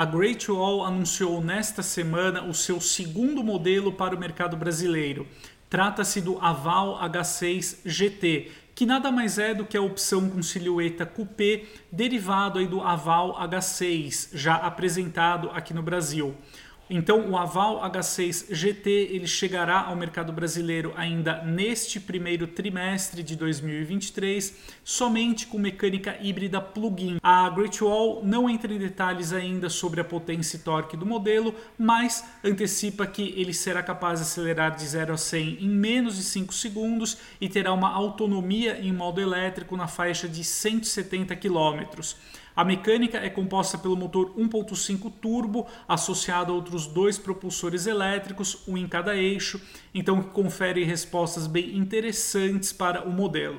A Great Wall anunciou nesta semana o seu segundo modelo para o mercado brasileiro. Trata-se do Aval H6 GT, que nada mais é do que a opção com silhueta coupé derivado aí do Aval H6, já apresentado aqui no Brasil. Então, o Aval H6 GT ele chegará ao mercado brasileiro ainda neste primeiro trimestre de 2023, somente com mecânica híbrida plug-in. A Great Wall não entra em detalhes ainda sobre a potência e torque do modelo, mas antecipa que ele será capaz de acelerar de 0 a 100 em menos de 5 segundos e terá uma autonomia em modo elétrico na faixa de 170 km. A mecânica é composta pelo motor 1.5 turbo associado a outros dois propulsores elétricos, um em cada eixo, então confere respostas bem interessantes para o modelo.